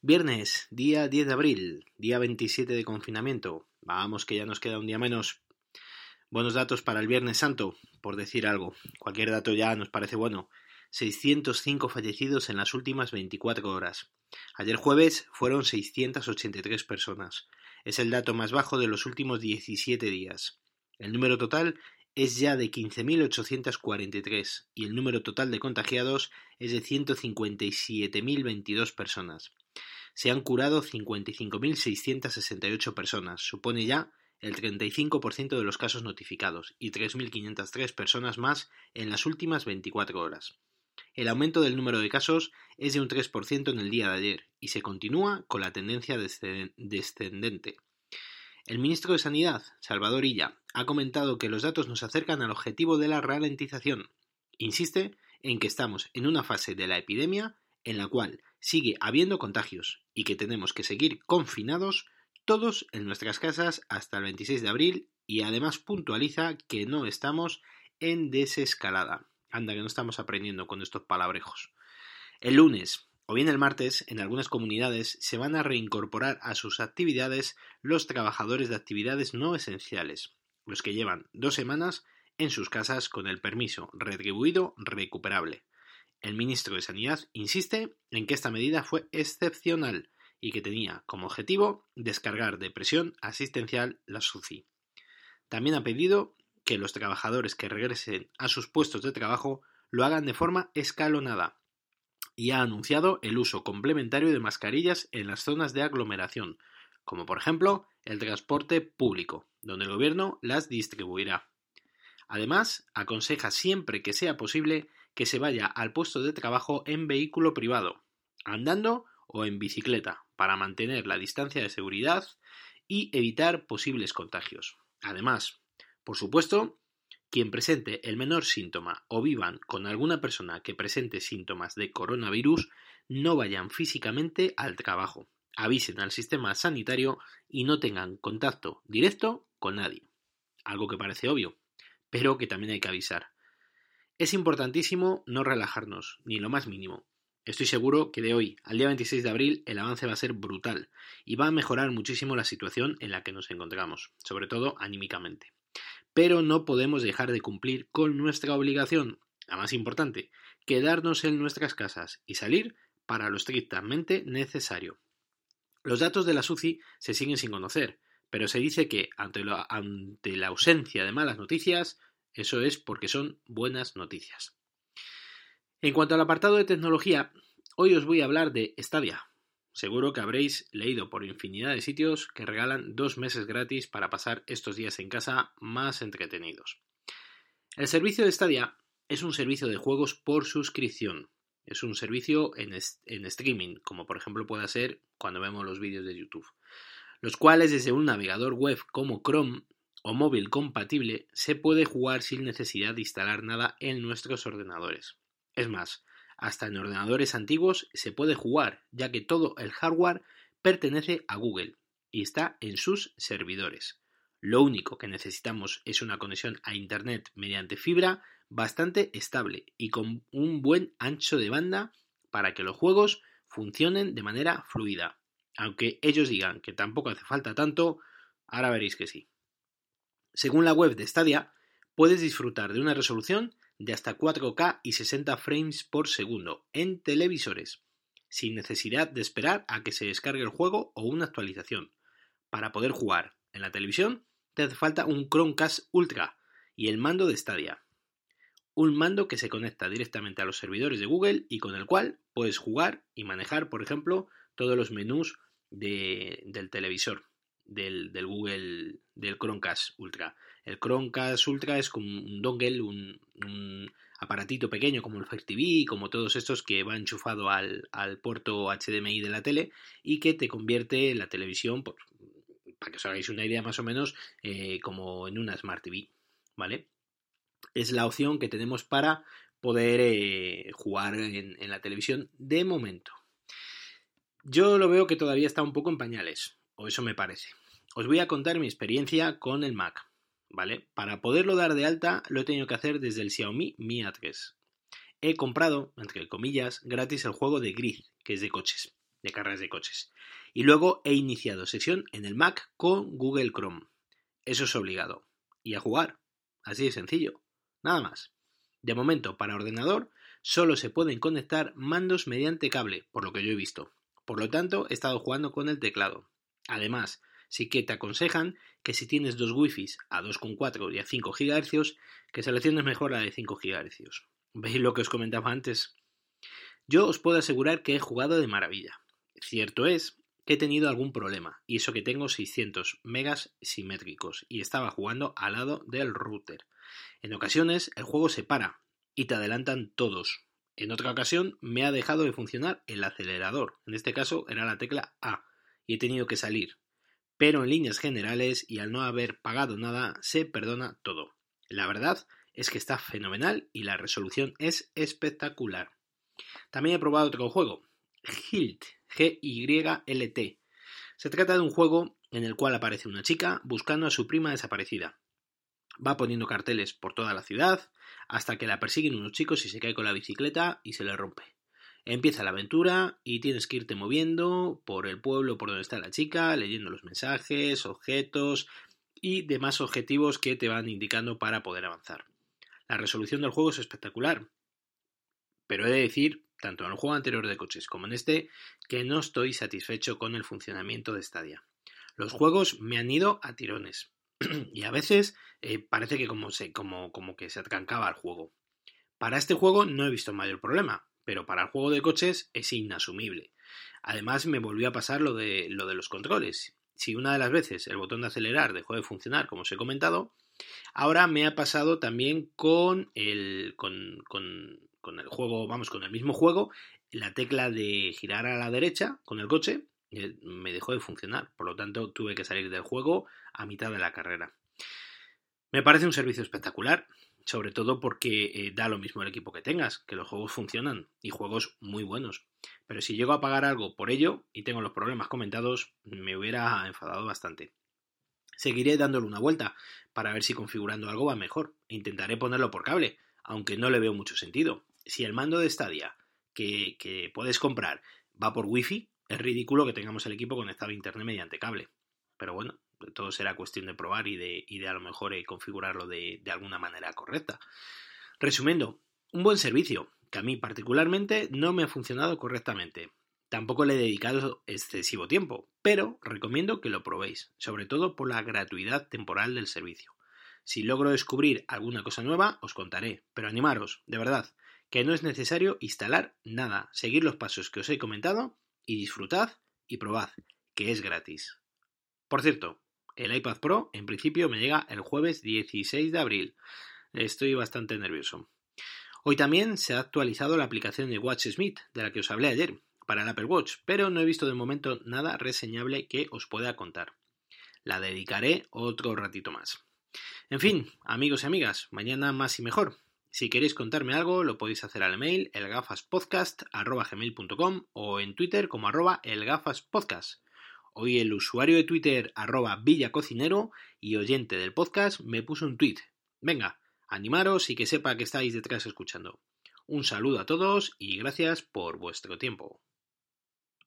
Viernes, día 10 de abril, día 27 de confinamiento. Vamos que ya nos queda un día menos. Buenos datos para el Viernes Santo, por decir algo. Cualquier dato ya nos parece bueno. 605 fallecidos en las últimas 24 horas. Ayer jueves fueron 683 personas. Es el dato más bajo de los últimos 17 días. El número total es ya de 15.843 y el número total de contagiados es de 157.022 personas. Se han curado 55.668 personas, supone ya el 35% de los casos notificados y 3.503 personas más en las últimas 24 horas. El aumento del número de casos es de un 3% en el día de ayer y se continúa con la tendencia descendente. El ministro de Sanidad, Salvador Illa, ha comentado que los datos nos acercan al objetivo de la ralentización. Insiste en que estamos en una fase de la epidemia en la cual sigue habiendo contagios y que tenemos que seguir confinados todos en nuestras casas hasta el 26 de abril y además puntualiza que no estamos en desescalada. Anda, que no estamos aprendiendo con estos palabrejos. El lunes, o bien el martes, en algunas comunidades se van a reincorporar a sus actividades los trabajadores de actividades no esenciales, los que llevan dos semanas en sus casas con el permiso retribuido recuperable. El ministro de Sanidad insiste en que esta medida fue excepcional y que tenía como objetivo descargar de presión asistencial la SUCI. También ha pedido que los trabajadores que regresen a sus puestos de trabajo lo hagan de forma escalonada, y ha anunciado el uso complementario de mascarillas en las zonas de aglomeración, como por ejemplo el transporte público, donde el gobierno las distribuirá. Además, aconseja siempre que sea posible que se vaya al puesto de trabajo en vehículo privado, andando o en bicicleta, para mantener la distancia de seguridad y evitar posibles contagios. Además, por supuesto, quien presente el menor síntoma o vivan con alguna persona que presente síntomas de coronavirus no vayan físicamente al trabajo, avisen al sistema sanitario y no tengan contacto directo con nadie. Algo que parece obvio, pero que también hay que avisar. Es importantísimo no relajarnos, ni lo más mínimo. Estoy seguro que de hoy al día 26 de abril el avance va a ser brutal y va a mejorar muchísimo la situación en la que nos encontramos, sobre todo anímicamente pero no podemos dejar de cumplir con nuestra obligación, la más importante, quedarnos en nuestras casas y salir para lo estrictamente necesario. Los datos de la SUCI se siguen sin conocer, pero se dice que ante ante la ausencia de malas noticias, eso es porque son buenas noticias. En cuanto al apartado de tecnología, hoy os voy a hablar de Stadia, Seguro que habréis leído por infinidad de sitios que regalan dos meses gratis para pasar estos días en casa más entretenidos. El servicio de Stadia es un servicio de juegos por suscripción. Es un servicio en, streaming, como por ejemplo puede ser cuando vemos los vídeos de YouTube, los cuales desde un navegador web como Chrome o móvil compatible se puede jugar sin necesidad de instalar nada en nuestros ordenadores. Es más, hasta en ordenadores antiguos se puede jugar, ya que todo el hardware pertenece a Google y está en sus servidores. Lo único que necesitamos es una conexión a Internet mediante fibra bastante estable y con un buen ancho de banda para que los juegos funcionen de manera fluida. Aunque ellos digan que tampoco hace falta tanto, ahora veréis que sí. Según la web de Stadia, puedes disfrutar de una resolución de hasta 4K y 60 frames por segundo en televisores, sin necesidad de esperar a que se descargue el juego o una actualización. Para poder jugar en la televisión te hace falta un Chromecast Ultra y el mando de Stadia. Un mando que se conecta directamente a los servidores de Google y con el cual puedes jugar y manejar, por ejemplo, todos los menús del televisor del, Google, del Chromecast Ultra. El Chromecast Ultra es como un dongle, un, aparatito pequeño como el Fire TV, como todos estos que va enchufado al, al, puerto HDMI de la tele y que te convierte la televisión, pues, para que os hagáis una idea más o menos, eh, como en una Smart TV, ¿vale? Es la opción que tenemos para poder eh, jugar en, en la televisión de momento. Yo lo veo que todavía está un poco en pañales o eso me parece. Os voy a contar mi experiencia con el Mac, ¿vale? Para poderlo dar de alta lo he tenido que hacer desde el Xiaomi Mi A3. He comprado, entre comillas, gratis el juego de Grid, que es de coches. de carreras de coches. Y luego he iniciado sesión en el Mac con Google Chrome. Eso es obligado. Y a jugar. Así de sencillo. Nada más. De momento, para ordenador, solo se pueden conectar mandos mediante cable, por lo que yo he visto. Por lo tanto, he estado jugando con el teclado. Además, sí que te aconsejan que si tienes dos Wi-Fi a 2,4 y a 5 GHz, que selecciones mejor la de 5 GHz. ¿Veis lo que os comentaba antes? Yo os puedo asegurar que he jugado de maravilla. Cierto es que he tenido algún problema, y eso que tengo 600 megas simétricos, y estaba jugando al lado del router. En ocasiones el juego se para, y te adelantan todos. En otra ocasión me ha dejado de funcionar el acelerador, en este caso era la tecla A, y he tenido que salir. Pero en líneas generales y al no haber pagado nada, se perdona todo. La verdad es que está fenomenal y la resolución es espectacular. También he probado otro juego, Hilt, G-Y-L-T. Se trata de un juego en el cual aparece una chica buscando a su prima desaparecida. Va poniendo carteles por toda la ciudad hasta que la persiguen unos chicos y se cae con la bicicleta y se le rompe. Empieza la aventura y tienes que irte moviendo por el pueblo por donde está la chica, leyendo los mensajes, objetos y demás objetivos que te van indicando para poder avanzar. La resolución del juego es espectacular, pero he de decir tanto en el juego anterior de coches como en este, que no estoy satisfecho con el funcionamiento de Stadia. Los juegos me han ido a tirones y a veces eh, parece que como, se, como, como que se atrancaba el juego. Para este juego no he visto mayor problema, pero para el juego de coches es inasumible. Además me volvió a pasar lo de, lo de los controles. Si una de las veces el botón de acelerar dejó de funcionar, como os he comentado, ahora me ha pasado también con el, con el juego, vamos, con el mismo juego, la tecla de girar a la derecha con el coche eh, me dejó de funcionar. Por lo tanto, tuve que salir del juego a mitad de la carrera. Me parece un servicio espectacular, sobre todo porque eh, da lo mismo el equipo que tengas, que los juegos funcionan y juegos muy buenos. Pero si llego a pagar algo por ello y tengo los problemas comentados, me hubiera enfadado bastante. Seguiré dándole una vuelta para ver si configurando algo va mejor. Intentaré ponerlo por cable, aunque no le veo mucho sentido. Si el mando de Stadia que, que puedes comprar va por Wi-Fi, es ridículo que tengamos el equipo conectado a Internet mediante cable. Pero bueno, todo será cuestión de probar y de, y de a lo mejor eh, configurarlo de, de alguna manera correcta. Resumiendo, un buen servicio, que a mí particularmente no me ha funcionado correctamente. Tampoco le he dedicado excesivo tiempo, pero recomiendo que lo probéis, sobre todo por la gratuidad temporal del servicio. Si logro descubrir alguna cosa nueva, os contaré, pero animaros, de verdad, que no es necesario instalar nada, seguir los pasos que os he comentado y disfrutad y probad, que es gratis. Por cierto, el iPad Pro en principio me llega el jueves 16 de abril. Estoy bastante nervioso. Hoy también se ha actualizado la aplicación de WatchSmith, de la que os hablé ayer, para el Apple Watch, pero no he visto de momento nada reseñable que os pueda contar. La dedicaré otro ratito más. En fin, amigos y amigas, mañana más y mejor. Si queréis contarme algo, lo podéis hacer al mail elgafaspodcast.gmail.com o en Twitter como arroba elgafaspodcast. Hoy el usuario de Twitter arroba villacocinero y oyente del podcast me puso un tweet. Venga, animaros y que sepa que estáis detrás escuchando. Un saludo a todos y gracias por vuestro tiempo.